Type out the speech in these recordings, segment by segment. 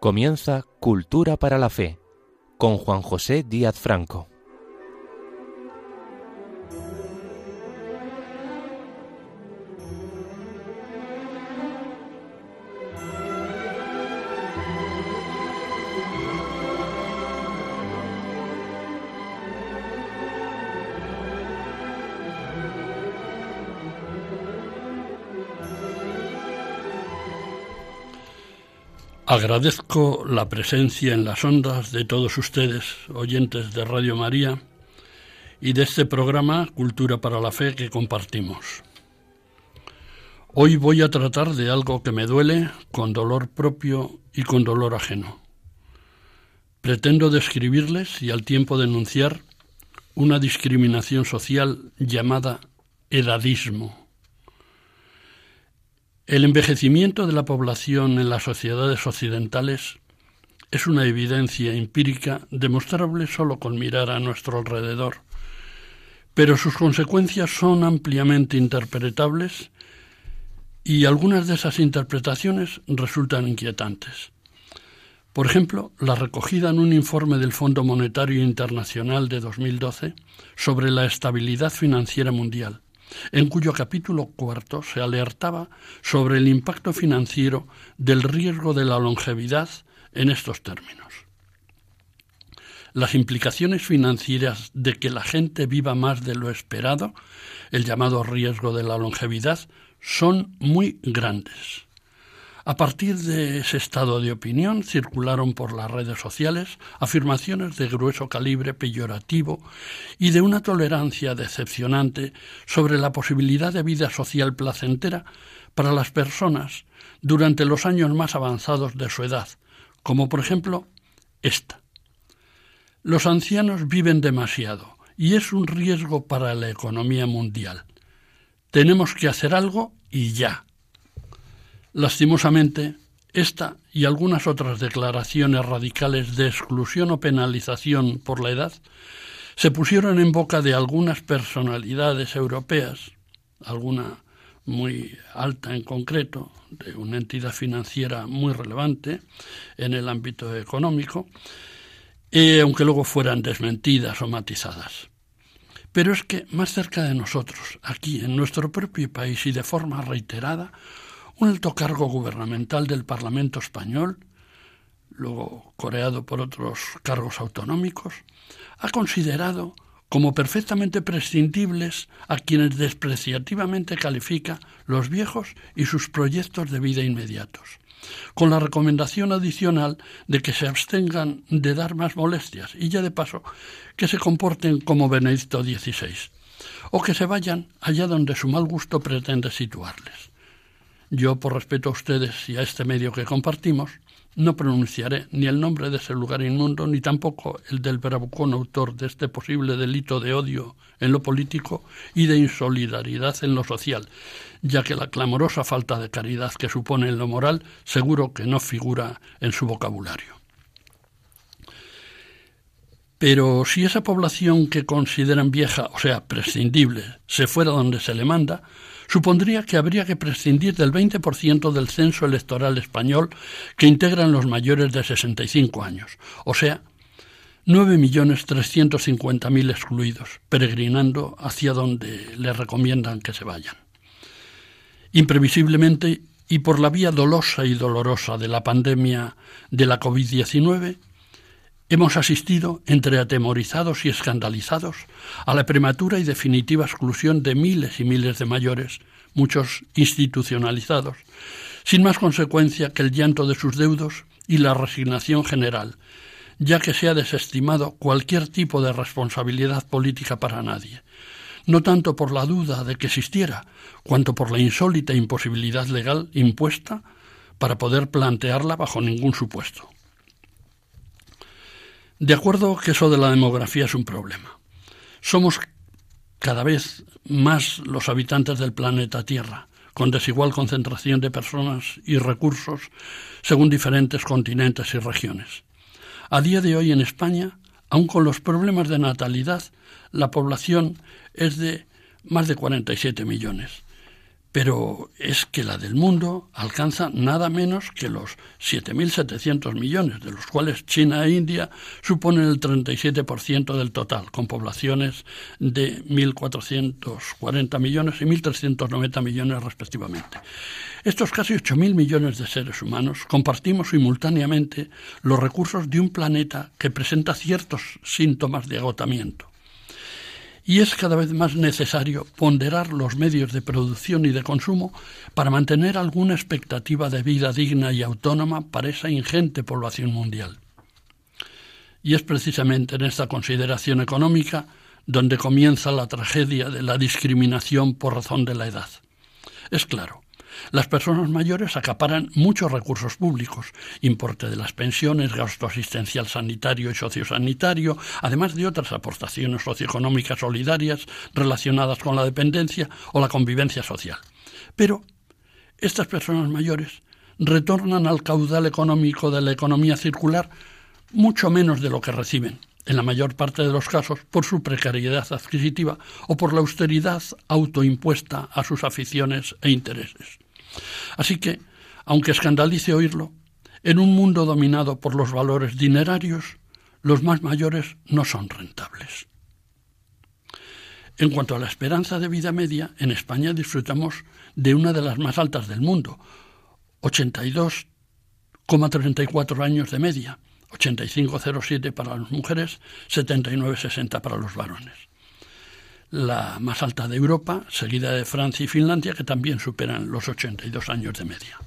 Comienza Cultura para la Fe con Juan José Díaz Franco. Agradezco la presencia en las ondas de todos ustedes, oyentes de Radio María, y de este programa Cultura para la Fe que compartimos. Hoy voy a tratar de algo que me duele con dolor propio y con dolor ajeno. Pretendo describirles y al tiempo denunciar una discriminación social llamada edadismo el envejecimiento de la población en las sociedades occidentales es una evidencia empírica demostrable solo con mirar a nuestro alrededor, pero sus consecuencias son ampliamente interpretables y algunas de esas interpretaciones resultan inquietantes. Por ejemplo, la recogida en un informe del Fondo Monetario Internacional de 2012 sobre la estabilidad financiera mundial en cuyo capítulo cuarto se alertaba sobre el impacto financiero del riesgo de la longevidad en estos términos. Las implicaciones financieras de que la gente viva más de lo esperado, el llamado riesgo de la longevidad, son muy grandes. A partir de ese estado de opinión circularon por las redes sociales afirmaciones de grueso calibre peyorativo y de una tolerancia decepcionante sobre la posibilidad de vida social placentera para las personas durante los años más avanzados de su edad, como por ejemplo esta. Los ancianos viven demasiado y es un riesgo para la economía mundial. Tenemos que hacer algo y ya. Lastimosamente, esta y algunas otras declaraciones radicales de exclusión o penalización por la edad se pusieron en boca de algunas personalidades europeas, alguna muy alta en concreto, de una entidad financiera muy relevante en el ámbito económico, eh, aunque luego fueran desmentidas o matizadas. Pero es que más cerca de nosotros, aquí en nuestro propio país y de forma reiterada, un alto cargo gubernamental del Parlamento español, luego coreado por otros cargos autonómicos, ha considerado como perfectamente prescindibles a quienes despreciativamente califica los viejos y sus proyectos de vida inmediatos, con la recomendación adicional de que se abstengan de dar más molestias y ya de paso que se comporten como Benedicto XVI, o que se vayan allá donde su mal gusto pretende situarles. Yo, por respeto a ustedes y a este medio que compartimos, no pronunciaré ni el nombre de ese lugar inmundo, ni tampoco el del bravucón autor de este posible delito de odio en lo político y de insolidaridad en lo social, ya que la clamorosa falta de caridad que supone en lo moral seguro que no figura en su vocabulario. Pero si esa población que consideran vieja, o sea, prescindible, se fuera donde se le manda, supondría que habría que prescindir del 20% del censo electoral español que integran los mayores de 65 años, o sea, 9.350.000 excluidos, peregrinando hacia donde les recomiendan que se vayan. Imprevisiblemente, y por la vía dolosa y dolorosa de la pandemia de la COVID-19, Hemos asistido, entre atemorizados y escandalizados, a la prematura y definitiva exclusión de miles y miles de mayores, muchos institucionalizados, sin más consecuencia que el llanto de sus deudos y la resignación general, ya que se ha desestimado cualquier tipo de responsabilidad política para nadie, no tanto por la duda de que existiera, cuanto por la insólita imposibilidad legal impuesta para poder plantearla bajo ningún supuesto. De acuerdo que eso de la demografía es un problema. Somos cada vez más los habitantes del planeta Tierra, con desigual concentración de personas y recursos según diferentes continentes y regiones. A día de hoy en España, aun con los problemas de natalidad, la población es de más de 47 millones. Pero es que la del mundo alcanza nada menos que los 7.700 millones, de los cuales China e India suponen el 37% del total, con poblaciones de 1.440 millones y 1.390 millones respectivamente. Estos casi 8.000 millones de seres humanos compartimos simultáneamente los recursos de un planeta que presenta ciertos síntomas de agotamiento y es cada vez más necesario ponderar los medios de producción y de consumo para mantener alguna expectativa de vida digna y autónoma para esa ingente población mundial. Y es precisamente en esta consideración económica donde comienza la tragedia de la discriminación por razón de la edad. Es claro, las personas mayores acaparan muchos recursos públicos, importe de las pensiones, gasto asistencial sanitario y sociosanitario, además de otras aportaciones socioeconómicas solidarias relacionadas con la dependencia o la convivencia social. Pero estas personas mayores retornan al caudal económico de la economía circular mucho menos de lo que reciben, en la mayor parte de los casos por su precariedad adquisitiva o por la austeridad autoimpuesta a sus aficiones e intereses. Así que, aunque escandalice oírlo, en un mundo dominado por los valores dinerarios, los más mayores no son rentables. En cuanto a la esperanza de vida media, en España disfrutamos de una de las más altas del mundo, 82,34 años de media, 85,07 para las mujeres, 79,60 para los varones la más alta de Europa, seguida de Francia y Finlandia, que también superan los 82 años de media.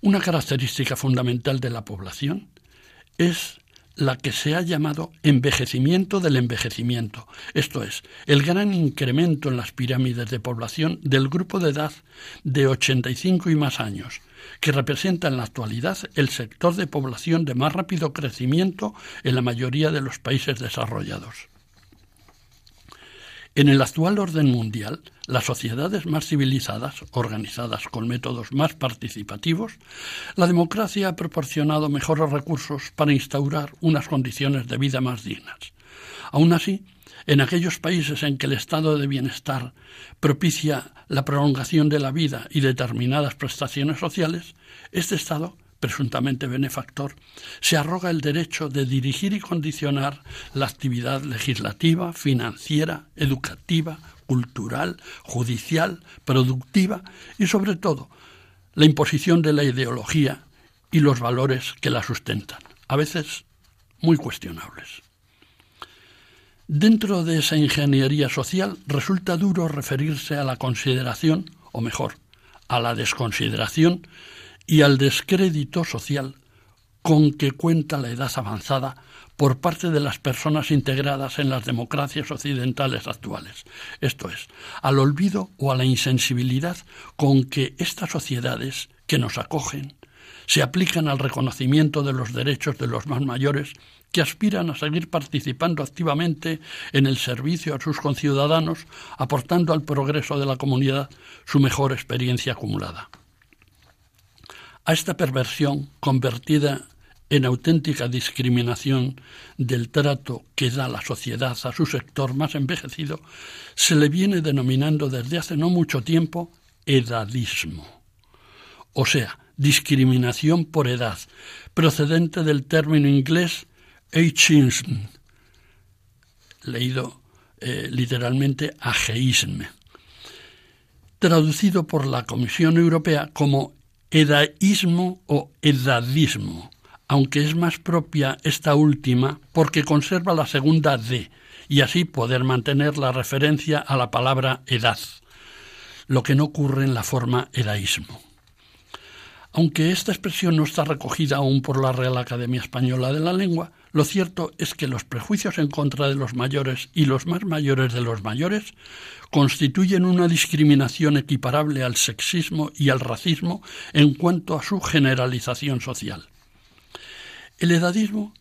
Una característica fundamental de la población es la que se ha llamado envejecimiento del envejecimiento, esto es, el gran incremento en las pirámides de población del grupo de edad de 85 y más años, que representa en la actualidad el sector de población de más rápido crecimiento en la mayoría de los países desarrollados. En el actual orden mundial, las sociedades más civilizadas, organizadas con métodos más participativos, la democracia ha proporcionado mejores recursos para instaurar unas condiciones de vida más dignas. Aún así, en aquellos países en que el estado de bienestar propicia la prolongación de la vida y determinadas prestaciones sociales, este estado presuntamente benefactor, se arroga el derecho de dirigir y condicionar la actividad legislativa, financiera, educativa, cultural, judicial, productiva y, sobre todo, la imposición de la ideología y los valores que la sustentan, a veces muy cuestionables. Dentro de esa ingeniería social resulta duro referirse a la consideración, o mejor, a la desconsideración y al descrédito social con que cuenta la edad avanzada por parte de las personas integradas en las democracias occidentales actuales, esto es, al olvido o a la insensibilidad con que estas sociedades que nos acogen se aplican al reconocimiento de los derechos de los más mayores que aspiran a seguir participando activamente en el servicio a sus conciudadanos, aportando al progreso de la comunidad su mejor experiencia acumulada. A esta perversión, convertida en auténtica discriminación del trato que da la sociedad a su sector más envejecido, se le viene denominando desde hace no mucho tiempo edadismo. O sea, discriminación por edad, procedente del término inglés ageism, leído eh, literalmente ageisme, traducido por la Comisión Europea como edaísmo o edadismo, aunque es más propia esta última porque conserva la segunda D y así poder mantener la referencia a la palabra edad, lo que no ocurre en la forma edaísmo. Aunque esta expresión no está recogida aún por la Real Academia Española de la Lengua, lo cierto es que los prejuicios en contra de los mayores y los más mayores de los mayores constituyen una discriminación equiparable al sexismo y al racismo en cuanto a su generalización social. El edadismo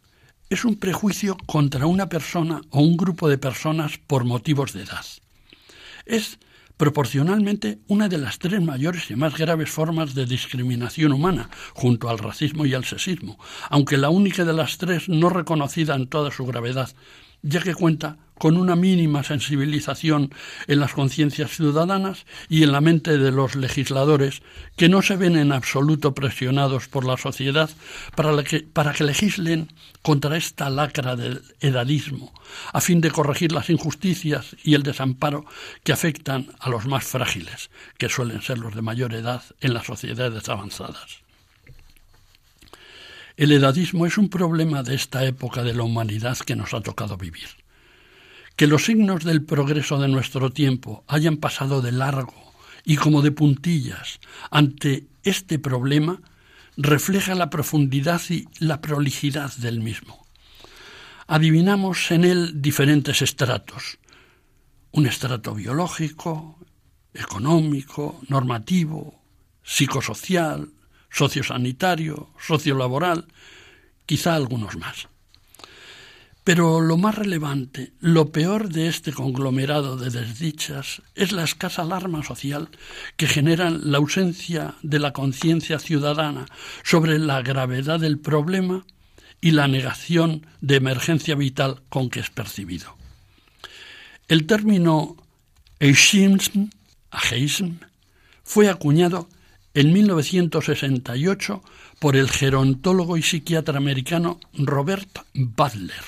es un prejuicio contra una persona o un grupo de personas por motivos de edad. Es proporcionalmente una de las tres mayores y más graves formas de discriminación humana, junto al racismo y al sexismo, aunque la única de las tres no reconocida en toda su gravedad, ya que cuenta con una mínima sensibilización en las conciencias ciudadanas y en la mente de los legisladores, que no se ven en absoluto presionados por la sociedad para, que, para que legislen contra esta lacra del edadismo, a fin de corregir las injusticias y el desamparo que afectan a los más frágiles, que suelen ser los de mayor edad en las sociedades avanzadas. El edadismo es un problema de esta época de la humanidad que nos ha tocado vivir. Que los signos del progreso de nuestro tiempo hayan pasado de largo y como de puntillas ante este problema refleja la profundidad y la prolijidad del mismo. Adivinamos en él diferentes estratos, un estrato biológico, económico, normativo, psicosocial, sociosanitario, sociolaboral, quizá algunos más. Pero lo más relevante, lo peor de este conglomerado de desdichas es la escasa alarma social que generan la ausencia de la conciencia ciudadana sobre la gravedad del problema y la negación de emergencia vital con que es percibido. El término ageism, fue acuñado en 1968 por el gerontólogo y psiquiatra americano Robert Butler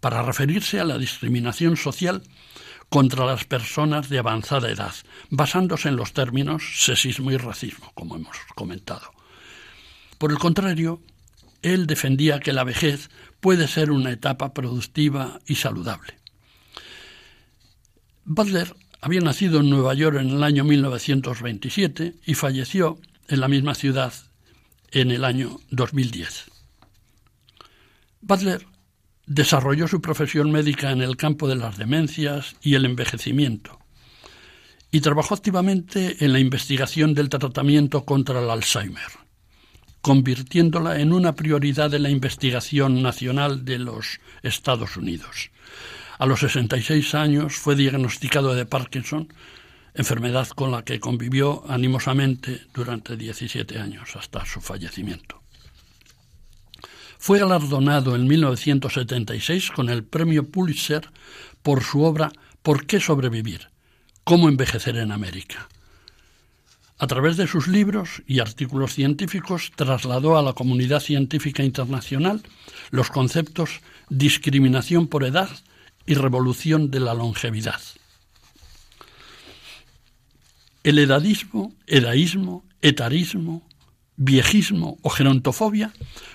para referirse a la discriminación social contra las personas de avanzada edad, basándose en los términos sexismo y racismo, como hemos comentado. Por el contrario, él defendía que la vejez puede ser una etapa productiva y saludable. Butler había nacido en Nueva York en el año 1927 y falleció en la misma ciudad en el año 2010. Butler Desarrolló su profesión médica en el campo de las demencias y el envejecimiento y trabajó activamente en la investigación del tratamiento contra el Alzheimer, convirtiéndola en una prioridad de la investigación nacional de los Estados Unidos. A los 66 años fue diagnosticado de Parkinson, enfermedad con la que convivió animosamente durante 17 años hasta su fallecimiento. Fue galardonado en 1976 con el premio Pulitzer por su obra ¿Por qué sobrevivir? ¿Cómo envejecer en América? A través de sus libros y artículos científicos trasladó a la comunidad científica internacional los conceptos discriminación por edad y revolución de la longevidad. El edadismo, edaísmo, etarismo, viejismo o gerontofobia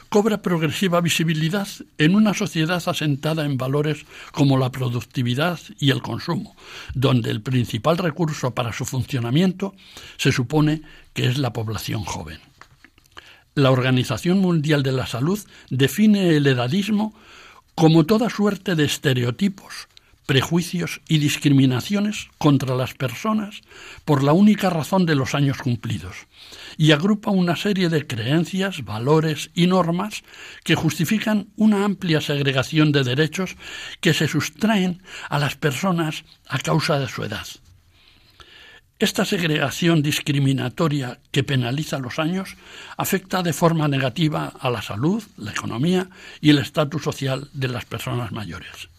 cobra progresiva visibilidad en una sociedad asentada en valores como la productividad y el consumo, donde el principal recurso para su funcionamiento se supone que es la población joven. La Organización Mundial de la Salud define el edadismo como toda suerte de estereotipos, prejuicios y discriminaciones contra las personas por la única razón de los años cumplidos, y agrupa una serie de creencias, valores y normas que justifican una amplia segregación de derechos que se sustraen a las personas a causa de su edad. Esta segregación discriminatoria que penaliza los años afecta de forma negativa a la salud, la economía y el estatus social de las personas mayores.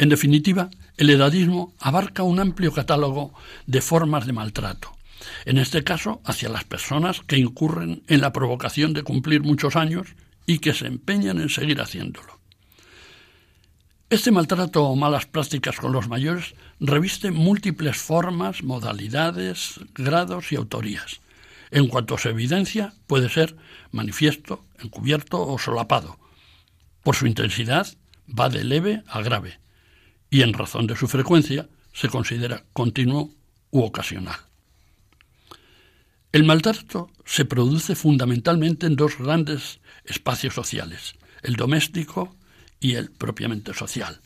En definitiva, el edadismo abarca un amplio catálogo de formas de maltrato, en este caso hacia las personas que incurren en la provocación de cumplir muchos años y que se empeñan en seguir haciéndolo. Este maltrato o malas prácticas con los mayores reviste múltiples formas, modalidades, grados y autorías. En cuanto su evidencia, puede ser manifiesto, encubierto o solapado. Por su intensidad, va de leve a grave y en razón de su frecuencia se considera continuo u ocasional. El maltrato se produce fundamentalmente en dos grandes espacios sociales, el doméstico y el propiamente social.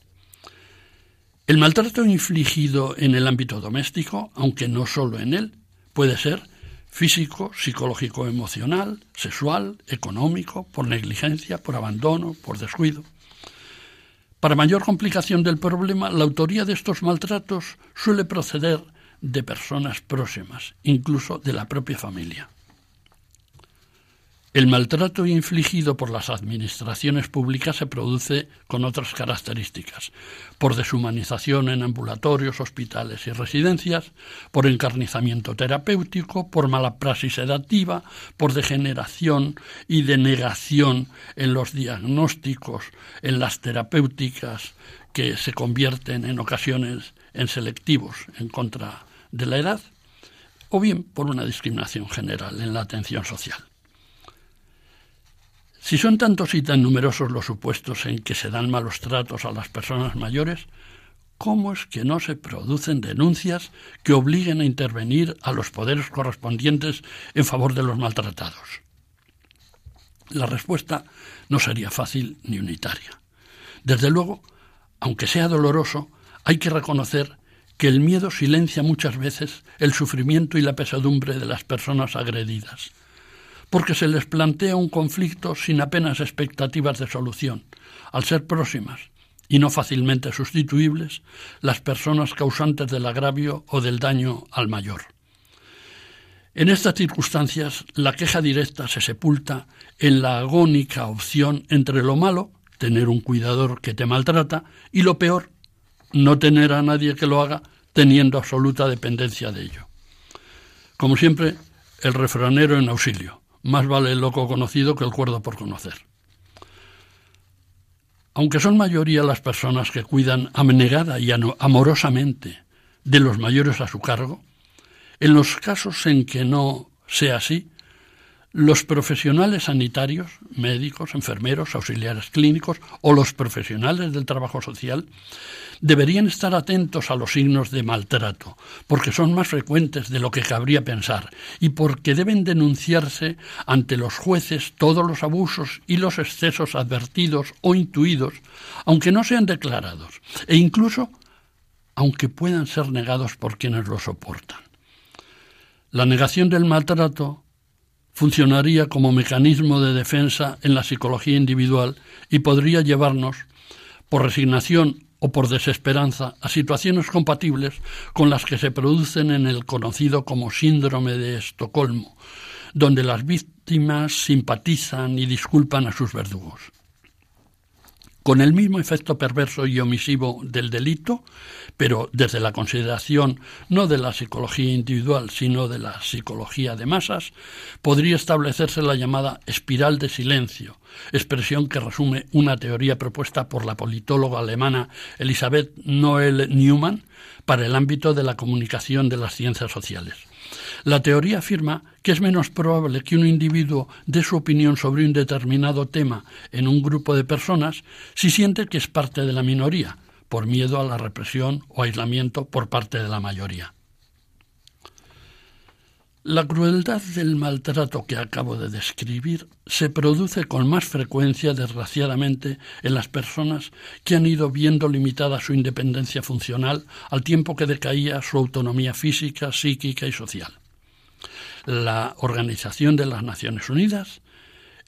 El maltrato infligido en el ámbito doméstico, aunque no solo en él, puede ser físico, psicológico, emocional, sexual, económico, por negligencia, por abandono, por descuido. Para mayor complicación del problema, la autoría de estos maltratos suele proceder de personas próximas, incluso de la propia familia. El maltrato infligido por las administraciones públicas se produce con otras características, por deshumanización en ambulatorios, hospitales y residencias, por encarnizamiento terapéutico, por mala praxis sedativa, por degeneración y denegación en los diagnósticos, en las terapéuticas que se convierten en ocasiones en selectivos en contra de la edad, o bien por una discriminación general en la atención social. Si son tantos y tan numerosos los supuestos en que se dan malos tratos a las personas mayores, ¿cómo es que no se producen denuncias que obliguen a intervenir a los poderes correspondientes en favor de los maltratados? La respuesta no sería fácil ni unitaria. Desde luego, aunque sea doloroso, hay que reconocer que el miedo silencia muchas veces el sufrimiento y la pesadumbre de las personas agredidas porque se les plantea un conflicto sin apenas expectativas de solución, al ser próximas y no fácilmente sustituibles las personas causantes del agravio o del daño al mayor. En estas circunstancias, la queja directa se sepulta en la agónica opción entre lo malo, tener un cuidador que te maltrata, y lo peor, no tener a nadie que lo haga teniendo absoluta dependencia de ello. Como siempre, el refranero en auxilio más vale el loco conocido que el cuerdo por conocer. Aunque son mayoría las personas que cuidan abnegada y amorosamente de los mayores a su cargo, en los casos en que no sea así, los profesionales sanitarios, médicos, enfermeros, auxiliares clínicos o los profesionales del trabajo social deberían estar atentos a los signos de maltrato, porque son más frecuentes de lo que cabría pensar y porque deben denunciarse ante los jueces todos los abusos y los excesos advertidos o intuidos, aunque no sean declarados, e incluso aunque puedan ser negados por quienes lo soportan. La negación del maltrato funcionaría como mecanismo de defensa en la psicología individual y podría llevarnos, por resignación o por desesperanza, a situaciones compatibles con las que se producen en el conocido como síndrome de Estocolmo, donde las víctimas simpatizan y disculpan a sus verdugos. Con el mismo efecto perverso y omisivo del delito, pero desde la consideración no de la psicología individual, sino de la psicología de masas, podría establecerse la llamada espiral de silencio, expresión que resume una teoría propuesta por la politóloga alemana Elisabeth Noel Newman para el ámbito de la comunicación de las ciencias sociales. La teoría afirma que es menos probable que un individuo dé su opinión sobre un determinado tema en un grupo de personas si siente que es parte de la minoría, por miedo a la represión o aislamiento por parte de la mayoría. La crueldad del maltrato que acabo de describir se produce con más frecuencia, desgraciadamente, en las personas que han ido viendo limitada su independencia funcional al tiempo que decaía su autonomía física, psíquica y social. La Organización de las Naciones Unidas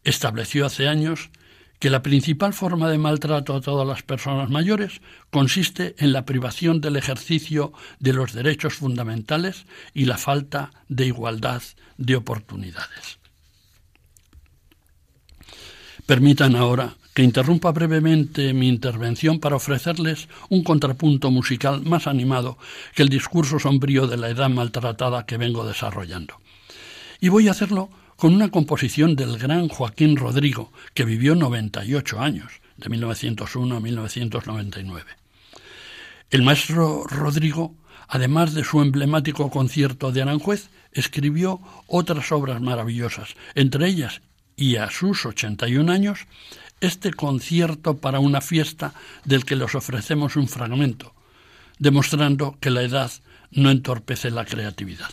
estableció hace años que la principal forma de maltrato a todas las personas mayores consiste en la privación del ejercicio de los derechos fundamentales y la falta de igualdad de oportunidades. Permitan ahora que interrumpa brevemente mi intervención para ofrecerles un contrapunto musical más animado que el discurso sombrío de la edad maltratada que vengo desarrollando. Y voy a hacerlo con una composición del gran Joaquín Rodrigo, que vivió 98 años, de 1901 a 1999. El maestro Rodrigo, además de su emblemático concierto de Aranjuez, escribió otras obras maravillosas, entre ellas, y a sus 81 años, este concierto para una fiesta del que les ofrecemos un fragmento, demostrando que la edad no entorpece la creatividad.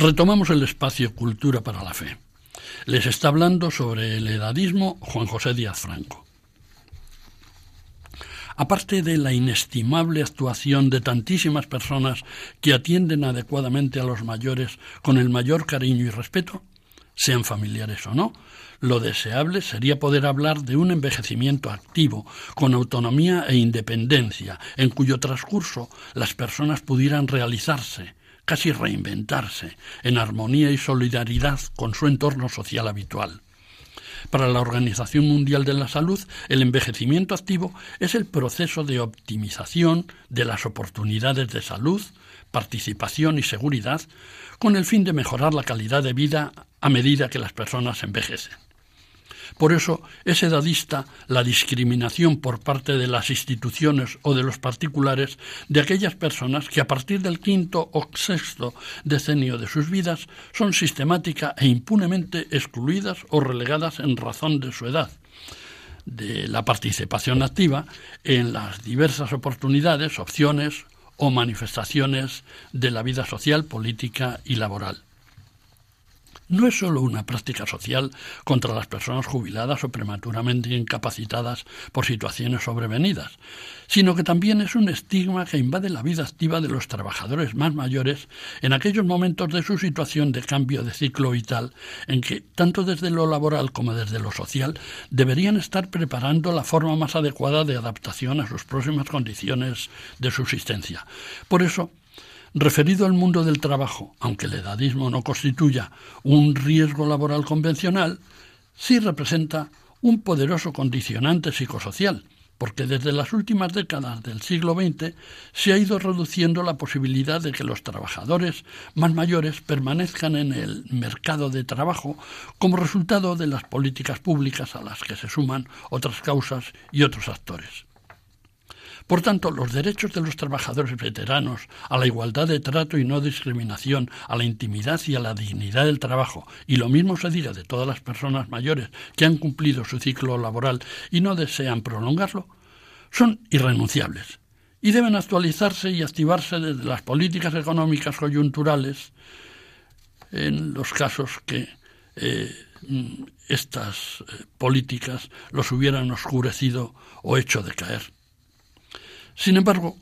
Retomamos el espacio Cultura para la Fe. Les está hablando sobre el edadismo Juan José Díaz Franco. Aparte de la inestimable actuación de tantísimas personas que atienden adecuadamente a los mayores con el mayor cariño y respeto, sean familiares o no, lo deseable sería poder hablar de un envejecimiento activo, con autonomía e independencia, en cuyo transcurso las personas pudieran realizarse, casi reinventarse, en armonía y solidaridad con su entorno social habitual. Para la Organización Mundial de la Salud, el envejecimiento activo es el proceso de optimización de las oportunidades de salud, participación y seguridad, con el fin de mejorar la calidad de vida a medida que las personas envejecen. Por eso es edadista la discriminación por parte de las instituciones o de los particulares de aquellas personas que a partir del quinto o sexto decenio de sus vidas son sistemática e impunemente excluidas o relegadas en razón de su edad. De la participación activa en las diversas oportunidades, opciones o manifestaciones de la vida social, política y laboral no es sólo una práctica social contra las personas jubiladas o prematuramente incapacitadas por situaciones sobrevenidas, sino que también es un estigma que invade la vida activa de los trabajadores más mayores en aquellos momentos de su situación de cambio de ciclo vital en que, tanto desde lo laboral como desde lo social, deberían estar preparando la forma más adecuada de adaptación a sus próximas condiciones de subsistencia. Por eso, referido al mundo del trabajo, aunque el edadismo no constituya un riesgo laboral convencional, sí representa un poderoso condicionante psicosocial, porque desde las últimas décadas del siglo XX se ha ido reduciendo la posibilidad de que los trabajadores más mayores permanezcan en el mercado de trabajo como resultado de las políticas públicas a las que se suman otras causas y otros actores. Por tanto, los derechos de los trabajadores veteranos a la igualdad de trato y no discriminación, a la intimidad y a la dignidad del trabajo, y lo mismo se diga de todas las personas mayores que han cumplido su ciclo laboral y no desean prolongarlo, son irrenunciables y deben actualizarse y activarse desde las políticas económicas coyunturales en los casos que eh, estas eh, políticas los hubieran oscurecido o hecho decaer. Sin embargo,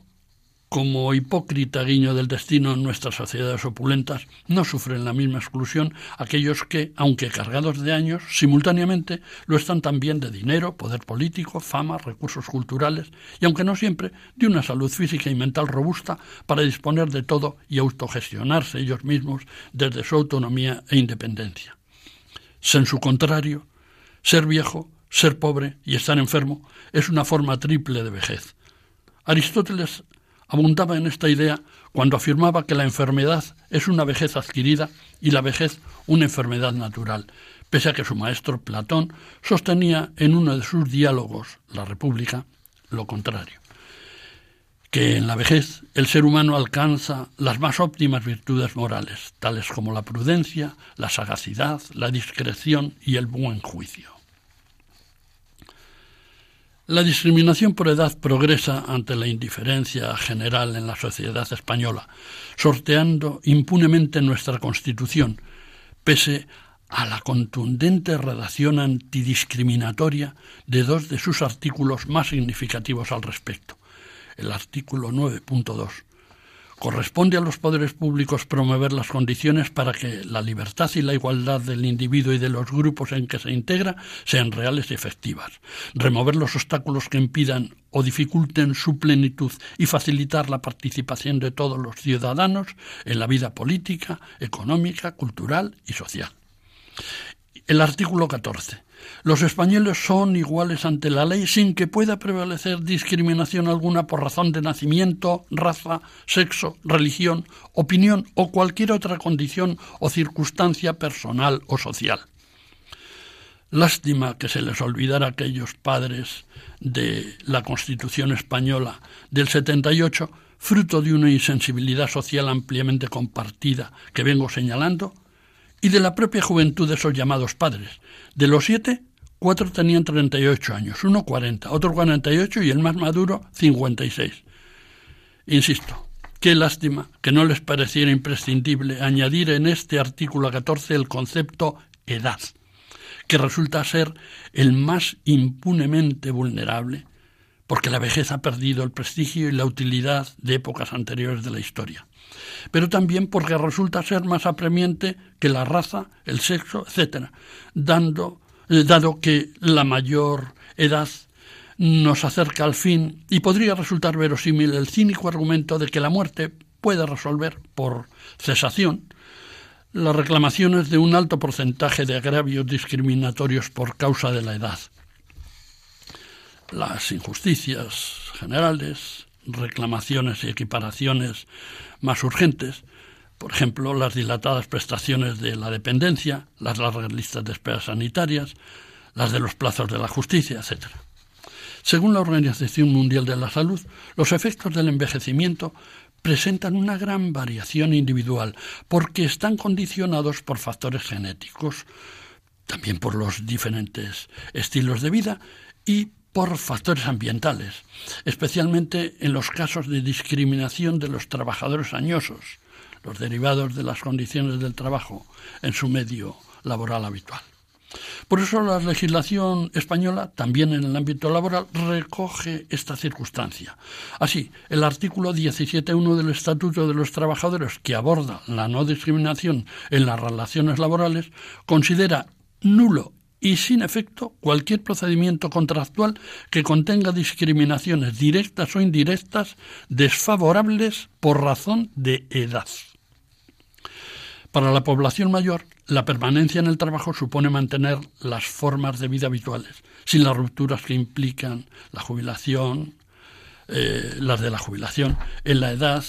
como hipócrita guiño del destino en nuestras sociedades opulentas, no sufren la misma exclusión aquellos que, aunque cargados de años, simultáneamente lo están también de dinero, poder político, fama, recursos culturales y, aunque no siempre, de una salud física y mental robusta para disponer de todo y autogestionarse ellos mismos desde su autonomía e independencia. En su contrario, ser viejo, ser pobre y estar enfermo es una forma triple de vejez Aristóteles abundaba en esta idea cuando afirmaba que la enfermedad es una vejez adquirida y la vejez una enfermedad natural, pese a que su maestro Platón sostenía en uno de sus diálogos, La República, lo contrario, que en la vejez el ser humano alcanza las más óptimas virtudes morales, tales como la prudencia, la sagacidad, la discreción y el buen juicio. La discriminación por edad progresa ante la indiferencia general en la sociedad española, sorteando impunemente nuestra Constitución, pese a la contundente redacción antidiscriminatoria de dos de sus artículos más significativos al respecto. El artículo 9.2, Corresponde a los poderes públicos promover las condiciones para que la libertad y la igualdad del individuo y de los grupos en que se integra sean reales y efectivas. Remover los obstáculos que impidan o dificulten su plenitud y facilitar la participación de todos los ciudadanos en la vida política, económica, cultural y social. El artículo 14. Los españoles son iguales ante la ley sin que pueda prevalecer discriminación alguna por razón de nacimiento, raza, sexo, religión, opinión o cualquier otra condición o circunstancia personal o social. Lástima que se les olvidara a aquellos padres de la Constitución española del 78, fruto de una insensibilidad social ampliamente compartida que vengo señalando, y de la propia juventud de esos llamados padres. De los siete, cuatro tenían 38 años, uno 40, otro 48 y el más maduro 56. Insisto, qué lástima que no les pareciera imprescindible añadir en este artículo 14 el concepto edad, que resulta ser el más impunemente vulnerable, porque la vejez ha perdido el prestigio y la utilidad de épocas anteriores de la historia pero también porque resulta ser más apremiante que la raza, el sexo, etc., dando, eh, dado que la mayor edad nos acerca al fin y podría resultar verosímil el cínico argumento de que la muerte puede resolver por cesación las reclamaciones de un alto porcentaje de agravios discriminatorios por causa de la edad. Las injusticias generales, reclamaciones y equiparaciones más urgentes, por ejemplo, las dilatadas prestaciones de la dependencia, las largas listas de esperas sanitarias, las de los plazos de la justicia, etc. Según la Organización Mundial de la Salud, los efectos del envejecimiento presentan una gran variación individual porque están condicionados por factores genéticos, también por los diferentes estilos de vida y por factores ambientales, especialmente en los casos de discriminación de los trabajadores añosos, los derivados de las condiciones del trabajo en su medio laboral habitual. Por eso la legislación española, también en el ámbito laboral, recoge esta circunstancia. Así, el artículo 17.1 del Estatuto de los Trabajadores, que aborda la no discriminación en las relaciones laborales, considera nulo y sin efecto cualquier procedimiento contractual que contenga discriminaciones directas o indirectas desfavorables por razón de edad. Para la población mayor, la permanencia en el trabajo supone mantener las formas de vida habituales, sin las rupturas que implican la jubilación, eh, las de la jubilación, en la edad,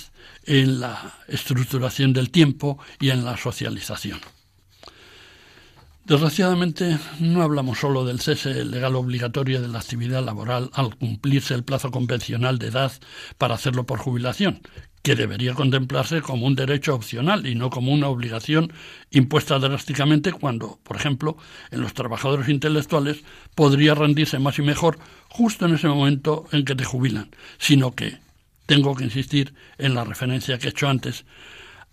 en la estructuración del tiempo y en la socialización. Desgraciadamente, no hablamos solo del cese legal obligatorio de la actividad laboral al cumplirse el plazo convencional de edad para hacerlo por jubilación, que debería contemplarse como un derecho opcional y no como una obligación impuesta drásticamente cuando, por ejemplo, en los trabajadores intelectuales podría rendirse más y mejor justo en ese momento en que te jubilan, sino que, tengo que insistir en la referencia que he hecho antes,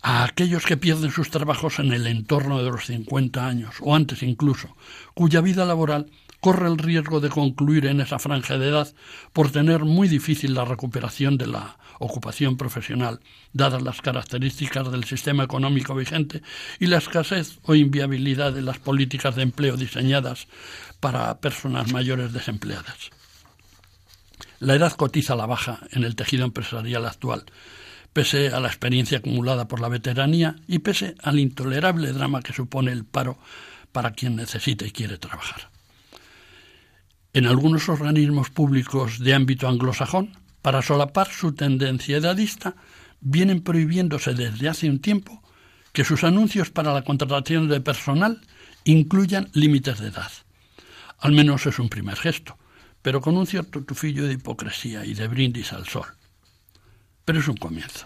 a aquellos que pierden sus trabajos en el entorno de los 50 años, o antes incluso, cuya vida laboral corre el riesgo de concluir en esa franja de edad por tener muy difícil la recuperación de la ocupación profesional, dadas las características del sistema económico vigente y la escasez o inviabilidad de las políticas de empleo diseñadas para personas mayores desempleadas. La edad cotiza la baja en el tejido empresarial actual, pese a la experiencia acumulada por la veteranía y pese al intolerable drama que supone el paro para quien necesita y quiere trabajar. En algunos organismos públicos de ámbito anglosajón, para solapar su tendencia edadista, vienen prohibiéndose desde hace un tiempo que sus anuncios para la contratación de personal incluyan límites de edad. Al menos es un primer gesto, pero con un cierto tufillo de hipocresía y de brindis al sol pero es un comienzo.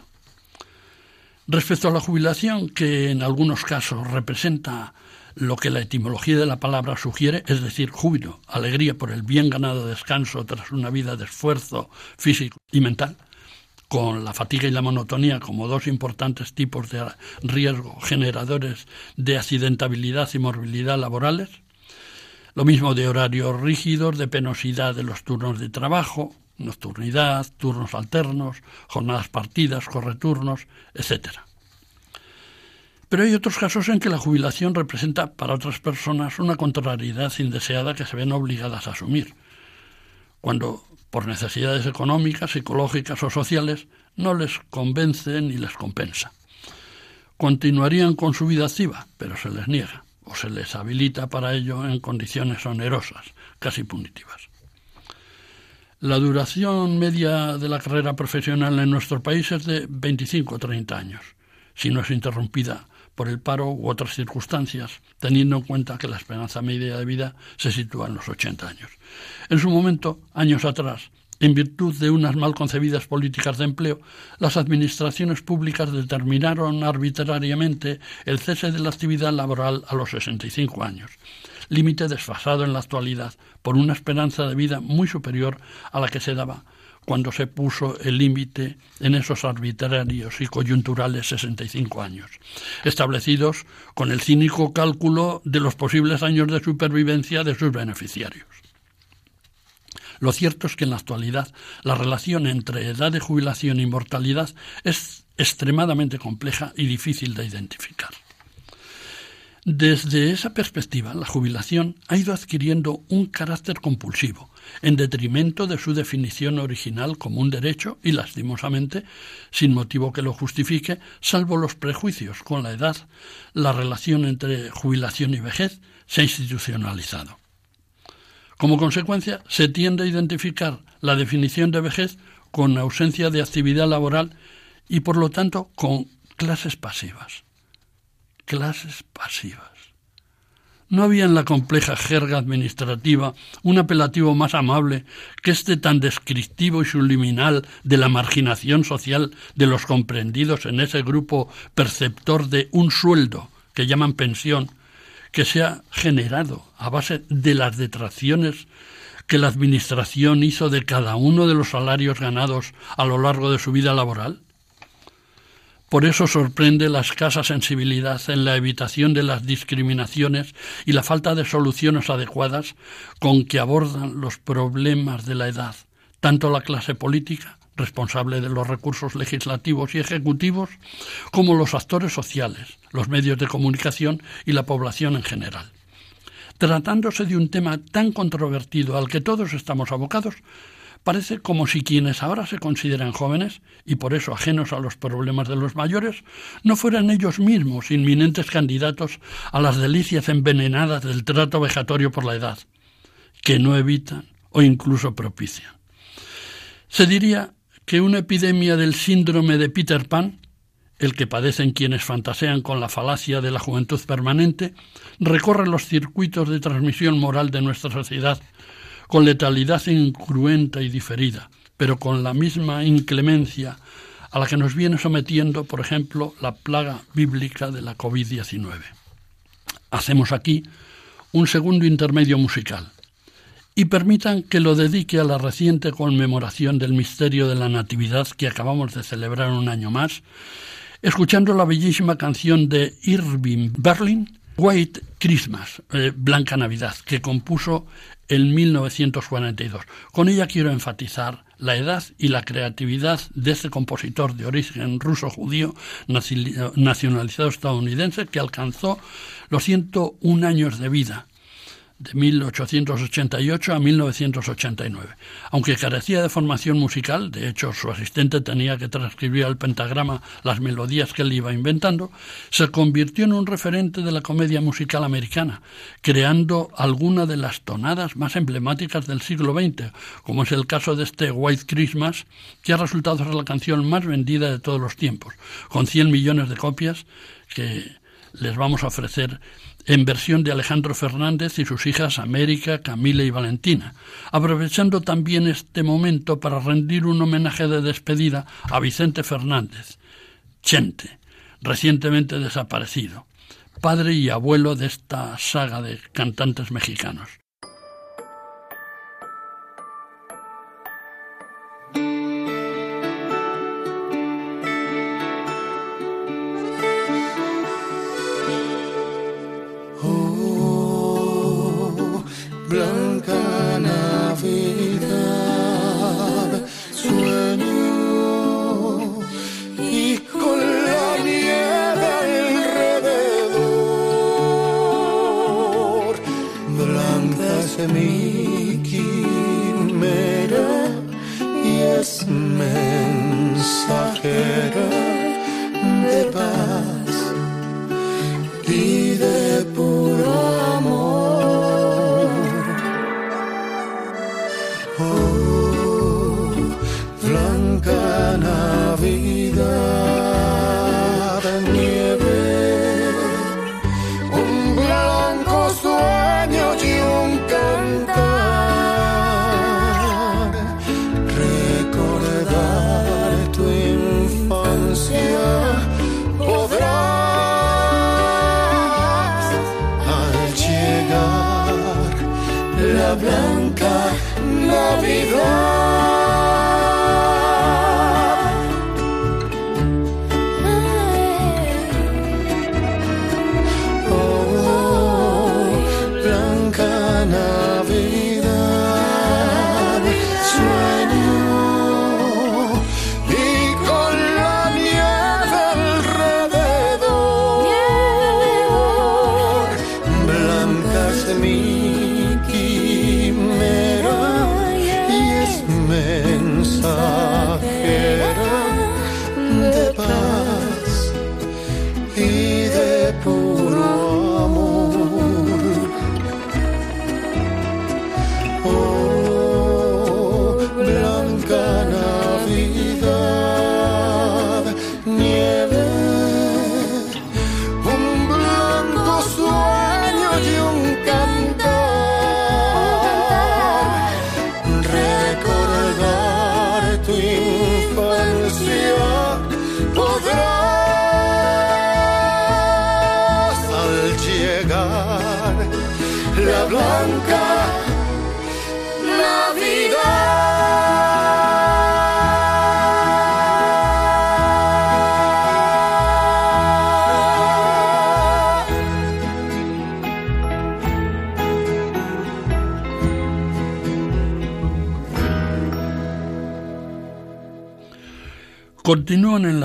Respecto a la jubilación, que en algunos casos representa lo que la etimología de la palabra sugiere, es decir, júbilo, alegría por el bien ganado descanso tras una vida de esfuerzo físico y mental, con la fatiga y la monotonía como dos importantes tipos de riesgo generadores de accidentabilidad y morbilidad laborales, lo mismo de horarios rígidos, de penosidad de los turnos de trabajo, nocturnidad, turnos alternos, jornadas partidas, correturnos, etc. Pero hay otros casos en que la jubilación representa para otras personas una contrariedad indeseada que se ven obligadas a asumir, cuando por necesidades económicas, psicológicas o sociales no les convence ni les compensa. Continuarían con su vida activa, pero se les niega o se les habilita para ello en condiciones onerosas, casi punitivas. La duración media de la carrera profesional en nuestro país es de 25 o 30 años, si no es interrumpida por el paro u otras circunstancias, teniendo en cuenta que la esperanza media de vida se sitúa en los 80 años. En su momento, años atrás, en virtud de unas mal concebidas políticas de empleo, las administraciones públicas determinaron arbitrariamente el cese de la actividad laboral a los 65 años, límite desfasado en la actualidad por una esperanza de vida muy superior a la que se daba cuando se puso el límite en esos arbitrarios y coyunturales 65 años, establecidos con el cínico cálculo de los posibles años de supervivencia de sus beneficiarios. Lo cierto es que en la actualidad la relación entre edad de jubilación y mortalidad es extremadamente compleja y difícil de identificar. Desde esa perspectiva, la jubilación ha ido adquiriendo un carácter compulsivo, en detrimento de su definición original como un derecho y, lastimosamente, sin motivo que lo justifique, salvo los prejuicios con la edad, la relación entre jubilación y vejez se ha institucionalizado. Como consecuencia, se tiende a identificar la definición de vejez con ausencia de actividad laboral y, por lo tanto, con clases pasivas clases pasivas. No había en la compleja jerga administrativa un apelativo más amable que este tan descriptivo y subliminal de la marginación social de los comprendidos en ese grupo perceptor de un sueldo que llaman pensión, que se ha generado a base de las detracciones que la Administración hizo de cada uno de los salarios ganados a lo largo de su vida laboral? Por eso sorprende la escasa sensibilidad en la evitación de las discriminaciones y la falta de soluciones adecuadas con que abordan los problemas de la edad, tanto la clase política, responsable de los recursos legislativos y ejecutivos, como los actores sociales, los medios de comunicación y la población en general. Tratándose de un tema tan controvertido al que todos estamos abocados, Parece como si quienes ahora se consideran jóvenes y por eso ajenos a los problemas de los mayores no fueran ellos mismos inminentes candidatos a las delicias envenenadas del trato vejatorio por la edad, que no evitan o incluso propician. Se diría que una epidemia del síndrome de Peter Pan, el que padecen quienes fantasean con la falacia de la juventud permanente, recorre los circuitos de transmisión moral de nuestra sociedad con letalidad incruenta y diferida, pero con la misma inclemencia a la que nos viene sometiendo, por ejemplo, la plaga bíblica de la COVID-19. Hacemos aquí un segundo intermedio musical y permitan que lo dedique a la reciente conmemoración del misterio de la Natividad que acabamos de celebrar un año más, escuchando la bellísima canción de Irving Berlin, White Christmas, eh, Blanca Navidad, que compuso en 1942. Con ella quiero enfatizar la edad y la creatividad de este compositor de origen ruso-judío nacionalizado estadounidense que alcanzó los 101 años de vida de 1888 a 1989. Aunque carecía de formación musical, de hecho su asistente tenía que transcribir al pentagrama las melodías que él iba inventando, se convirtió en un referente de la comedia musical americana, creando algunas de las tonadas más emblemáticas del siglo XX, como es el caso de este White Christmas, que ha resultado ser la canción más vendida de todos los tiempos, con 100 millones de copias que les vamos a ofrecer en versión de Alejandro Fernández y sus hijas América, Camila y Valentina, aprovechando también este momento para rendir un homenaje de despedida a Vicente Fernández, Chente, recientemente desaparecido, padre y abuelo de esta saga de cantantes mexicanos.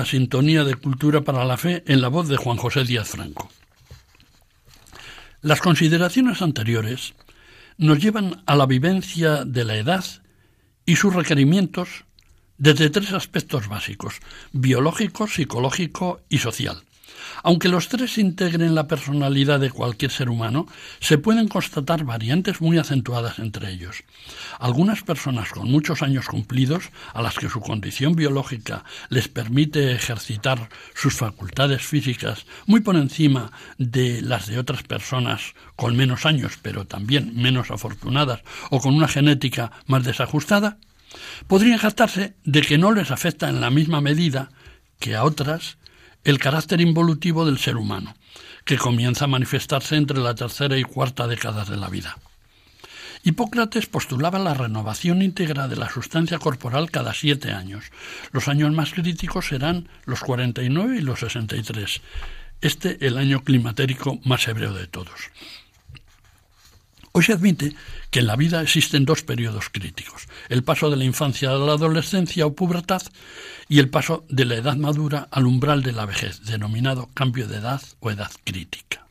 Sintonía de Cultura para la Fe en la voz de Juan José Díaz Franco. Las consideraciones anteriores nos llevan a la vivencia de la edad y sus requerimientos desde tres aspectos básicos, biológico, psicológico y social. Aunque los tres integren la personalidad de cualquier ser humano, se pueden constatar variantes muy acentuadas entre ellos. Algunas personas con muchos años cumplidos, a las que su condición biológica les permite ejercitar sus facultades físicas muy por encima de las de otras personas con menos años, pero también menos afortunadas o con una genética más desajustada, podrían jactarse de que no les afecta en la misma medida que a otras el carácter involutivo del ser humano, que comienza a manifestarse entre la tercera y cuarta décadas de la vida. Hipócrates postulaba la renovación íntegra de la sustancia corporal cada siete años. Los años más críticos serán los 49 y los 63. Este el año climatérico más hebreo de todos. Hoy se admite que en la vida existen dos periodos críticos, el paso de la infancia a la adolescencia o pubertad y el paso de la edad madura al umbral de la vejez, denominado cambio de edad o edad crítica.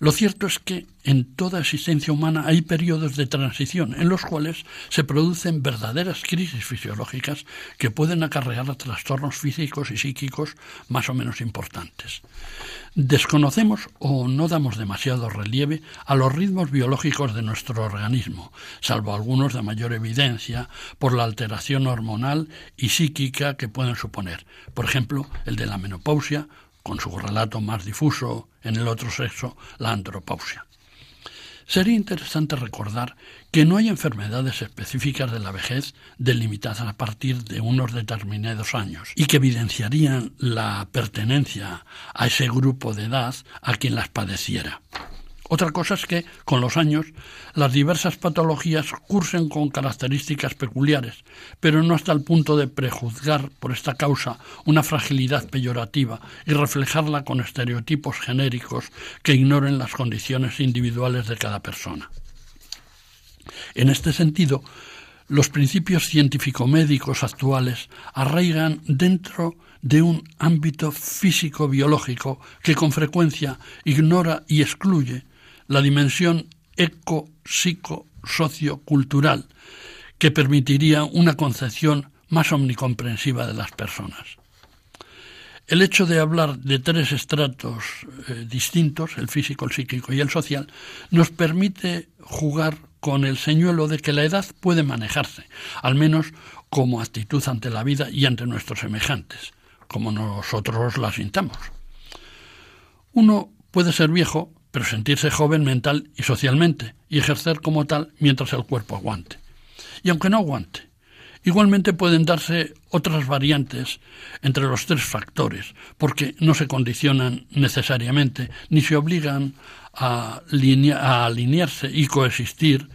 Lo cierto es que en toda existencia humana hay periodos de transición en los cuales se producen verdaderas crisis fisiológicas que pueden acarrear trastornos físicos y psíquicos más o menos importantes. Desconocemos o no damos demasiado relieve a los ritmos biológicos de nuestro organismo, salvo algunos de mayor evidencia por la alteración hormonal y psíquica que pueden suponer, por ejemplo, el de la menopausia con su relato más difuso en el otro sexo, la andropausia. Sería interesante recordar que no hay enfermedades específicas de la vejez delimitadas a partir de unos determinados años y que evidenciarían la pertenencia a ese grupo de edad a quien las padeciera. Otra cosa es que, con los años, las diversas patologías cursen con características peculiares, pero no hasta el punto de prejuzgar por esta causa una fragilidad peyorativa y reflejarla con estereotipos genéricos que ignoren las condiciones individuales de cada persona. En este sentido, los principios científico-médicos actuales arraigan dentro de un ámbito físico-biológico que con frecuencia ignora y excluye la dimensión eco-psico-sociocultural que permitiría una concepción más omnicomprensiva de las personas. El hecho de hablar de tres estratos eh, distintos, el físico, el psíquico y el social, nos permite jugar con el señuelo de que la edad puede manejarse, al menos como actitud ante la vida y ante nuestros semejantes, como nosotros la sintamos. Uno puede ser viejo pero sentirse joven mental y socialmente, y ejercer como tal mientras el cuerpo aguante. Y aunque no aguante, Igualmente pueden darse otras variantes entre los tres factores, porque no se condicionan necesariamente ni se obligan a, alinearse y coexistir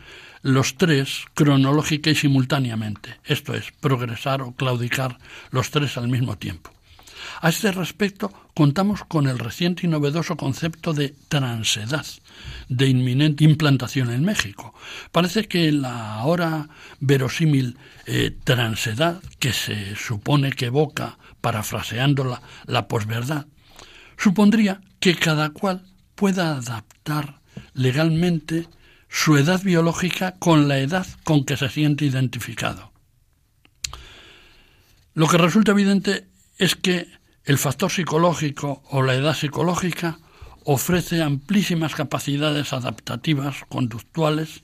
los tres cronológica y simultáneamente, esto es, progresar o claudicar los tres al mismo tiempo. A este respecto, contamos con el reciente y novedoso concepto de transedad, de inminente implantación en México. Parece que la ahora verosímil eh, transedad, que se supone que evoca, parafraseándola, la posverdad, supondría que cada cual pueda adaptar legalmente su edad biológica con la edad con que se siente identificado. Lo que resulta evidente es que el factor psicológico o la edad psicológica ofrece amplísimas capacidades adaptativas, conductuales,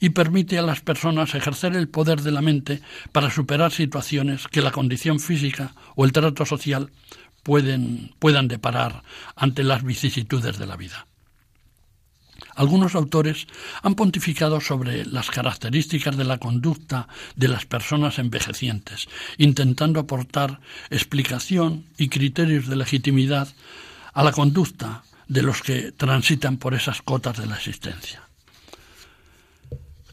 y permite a las personas ejercer el poder de la mente para superar situaciones que la condición física o el trato social pueden, puedan deparar ante las vicisitudes de la vida. Algunos autores han pontificado sobre las características de la conducta de las personas envejecientes, intentando aportar explicación y criterios de legitimidad a la conducta de los que transitan por esas cotas de la existencia.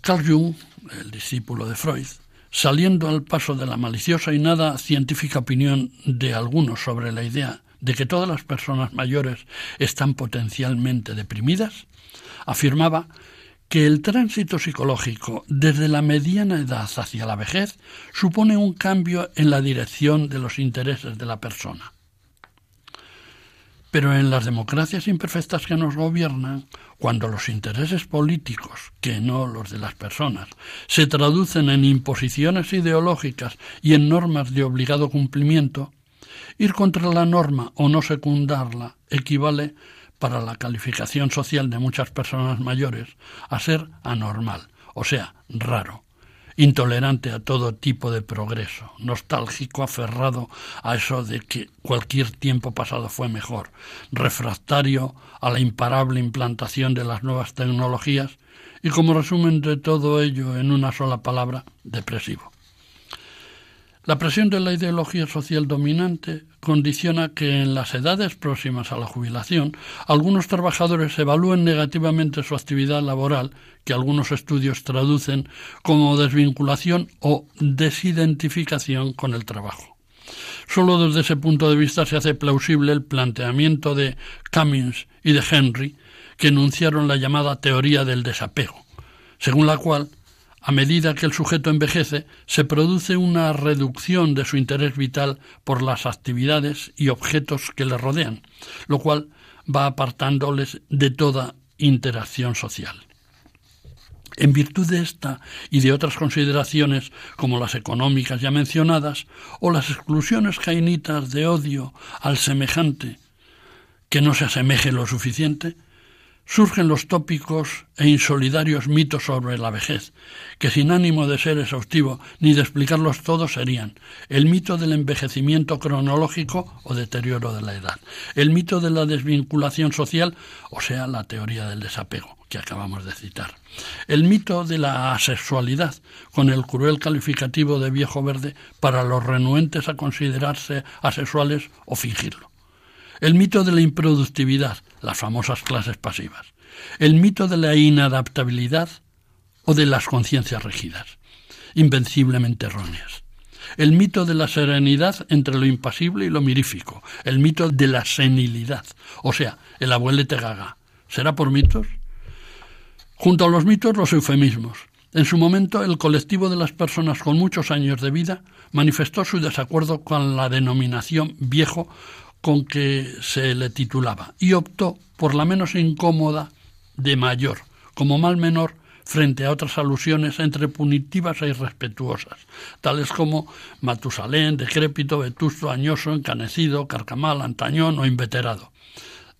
Carl Jung, el discípulo de Freud, saliendo al paso de la maliciosa y nada científica opinión de algunos sobre la idea de que todas las personas mayores están potencialmente deprimidas, afirmaba que el tránsito psicológico desde la mediana edad hacia la vejez supone un cambio en la dirección de los intereses de la persona. Pero en las democracias imperfectas que nos gobiernan, cuando los intereses políticos, que no los de las personas, se traducen en imposiciones ideológicas y en normas de obligado cumplimiento, ir contra la norma o no secundarla equivale para la calificación social de muchas personas mayores a ser anormal, o sea, raro, intolerante a todo tipo de progreso, nostálgico, aferrado a eso de que cualquier tiempo pasado fue mejor, refractario a la imparable implantación de las nuevas tecnologías y como resumen de todo ello en una sola palabra, depresivo. La presión de la ideología social dominante condiciona que en las edades próximas a la jubilación algunos trabajadores evalúen negativamente su actividad laboral, que algunos estudios traducen como desvinculación o desidentificación con el trabajo. Solo desde ese punto de vista se hace plausible el planteamiento de Cummings y de Henry, que enunciaron la llamada teoría del desapego, según la cual a medida que el sujeto envejece, se produce una reducción de su interés vital por las actividades y objetos que le rodean, lo cual va apartándoles de toda interacción social. En virtud de esta y de otras consideraciones, como las económicas ya mencionadas, o las exclusiones cainitas de odio al semejante que no se asemeje lo suficiente, surgen los tópicos e insolidarios mitos sobre la vejez, que sin ánimo de ser exhaustivo ni de explicarlos todos serían el mito del envejecimiento cronológico o deterioro de la edad, el mito de la desvinculación social, o sea, la teoría del desapego que acabamos de citar, el mito de la asexualidad, con el cruel calificativo de viejo verde para los renuentes a considerarse asexuales o fingirlo el mito de la improductividad, las famosas clases pasivas, el mito de la inadaptabilidad o de las conciencias rígidas, invenciblemente erróneas, el mito de la serenidad entre lo impasible y lo mirífico, el mito de la senilidad, o sea, el abuelete gaga. ¿Será por mitos? Junto a los mitos, los eufemismos. En su momento, el colectivo de las personas con muchos años de vida manifestó su desacuerdo con la denominación viejo con que se le titulaba y optó por la menos incómoda de mayor, como mal menor frente a otras alusiones entre punitivas e irrespetuosas, tales como Matusalén, decrépito, vetusto, añoso, encanecido, carcamal, antañón o inveterado.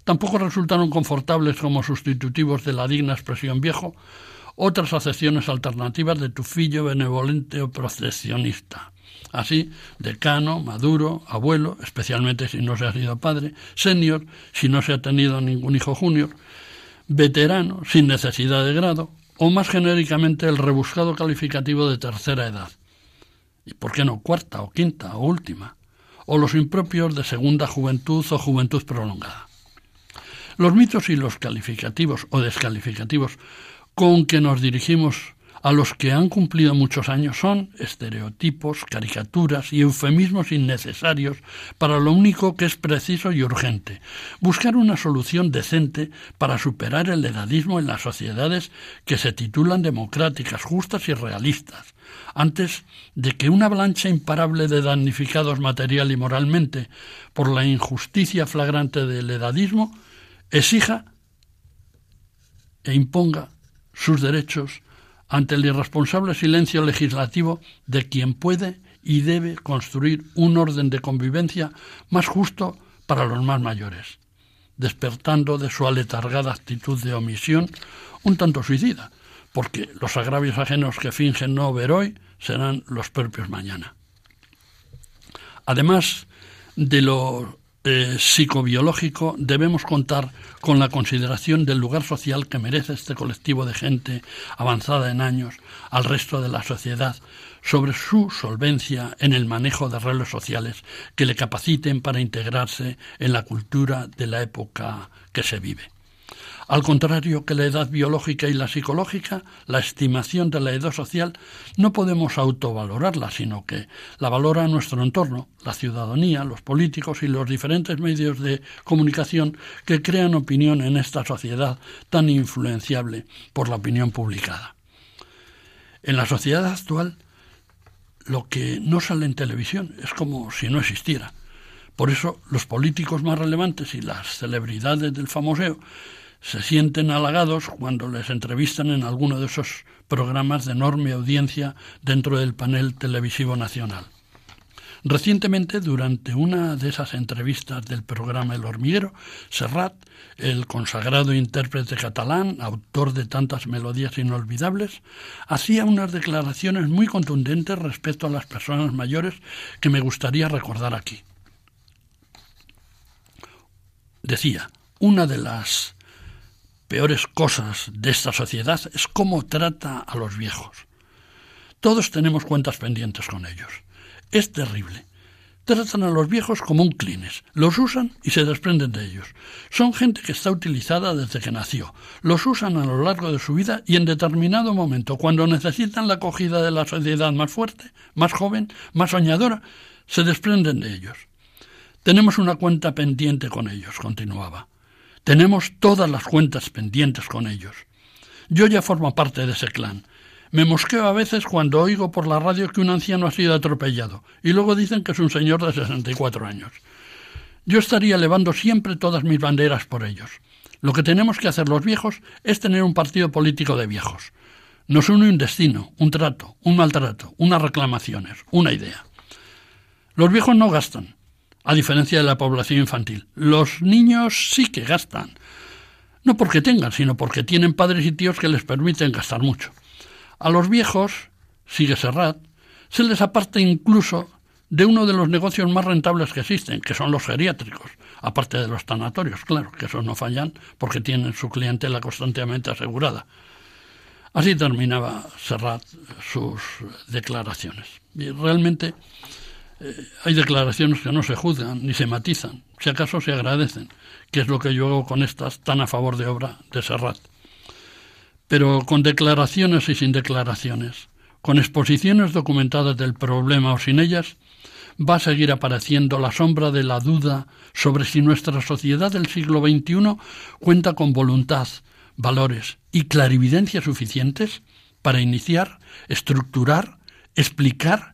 Tampoco resultaron confortables como sustitutivos de la digna expresión viejo otras acepciones alternativas de tufillo, benevolente o procesionista. Así, decano, maduro, abuelo, especialmente si no se ha sido padre, senior, si no se ha tenido ningún hijo junior, veterano, sin necesidad de grado, o más genéricamente el rebuscado calificativo de tercera edad. y por qué no cuarta o quinta o última, o los impropios de segunda juventud o juventud prolongada. Los mitos y los calificativos o descalificativos con que nos dirigimos a los que han cumplido muchos años son estereotipos, caricaturas y eufemismos innecesarios para lo único que es preciso y urgente, buscar una solución decente para superar el edadismo en las sociedades que se titulan democráticas, justas y realistas, antes de que una avalancha imparable de damnificados material y moralmente por la injusticia flagrante del edadismo exija e imponga sus derechos ante el irresponsable silencio legislativo de quien puede y debe construir un orden de convivencia más justo para los más mayores, despertando de su aletargada actitud de omisión un tanto suicida, porque los agravios ajenos que fingen no ver hoy serán los propios mañana. Además de lo eh, psicobiológico debemos contar con la consideración del lugar social que merece este colectivo de gente avanzada en años al resto de la sociedad sobre su solvencia en el manejo de roles sociales que le capaciten para integrarse en la cultura de la época que se vive. Al contrario que la edad biológica y la psicológica, la estimación de la edad social no podemos autovalorarla, sino que la valora nuestro entorno, la ciudadanía, los políticos y los diferentes medios de comunicación que crean opinión en esta sociedad tan influenciable por la opinión publicada. En la sociedad actual, lo que no sale en televisión es como si no existiera. Por eso los políticos más relevantes y las celebridades del famoseo se sienten halagados cuando les entrevistan en alguno de esos programas de enorme audiencia dentro del panel televisivo nacional. Recientemente, durante una de esas entrevistas del programa El Hormiguero, Serrat, el consagrado intérprete catalán, autor de tantas melodías inolvidables, hacía unas declaraciones muy contundentes respecto a las personas mayores que me gustaría recordar aquí. Decía, una de las peores cosas de esta sociedad es cómo trata a los viejos. Todos tenemos cuentas pendientes con ellos. Es terrible. Tratan a los viejos como un clines, los usan y se desprenden de ellos. Son gente que está utilizada desde que nació. Los usan a lo largo de su vida y en determinado momento, cuando necesitan la acogida de la sociedad más fuerte, más joven, más soñadora, se desprenden de ellos. Tenemos una cuenta pendiente con ellos, continuaba. Tenemos todas las cuentas pendientes con ellos. Yo ya formo parte de ese clan. Me mosqueo a veces cuando oigo por la radio que un anciano ha sido atropellado y luego dicen que es un señor de 64 años. Yo estaría elevando siempre todas mis banderas por ellos. Lo que tenemos que hacer los viejos es tener un partido político de viejos. Nos une un destino, un trato, un maltrato, unas reclamaciones, una idea. Los viejos no gastan, a diferencia de la población infantil. Los niños sí que gastan, no porque tengan, sino porque tienen padres y tíos que les permiten gastar mucho. A los viejos, sigue Serrat, se les aparta incluso de uno de los negocios más rentables que existen, que son los geriátricos, aparte de los tanatorios, claro, que esos no fallan porque tienen su clientela constantemente asegurada. Así terminaba Serrat sus declaraciones. Y realmente hay declaraciones que no se juzgan ni se matizan, si acaso se agradecen, que es lo que yo hago con estas tan a favor de obra de Serrat. Pero con declaraciones y sin declaraciones, con exposiciones documentadas del problema o sin ellas, va a seguir apareciendo la sombra de la duda sobre si nuestra sociedad del siglo XXI cuenta con voluntad, valores y clarividencia suficientes para iniciar, estructurar, explicar,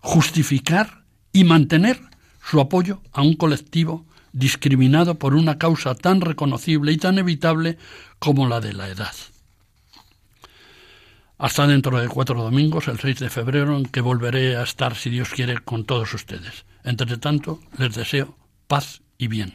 justificar y mantener su apoyo a un colectivo discriminado por una causa tan reconocible y tan evitable como la de la edad. Hasta dentro de cuatro domingos, el 6 de febrero, en que volveré a estar, si Dios quiere, con todos ustedes. Entre tanto, les deseo paz y bien.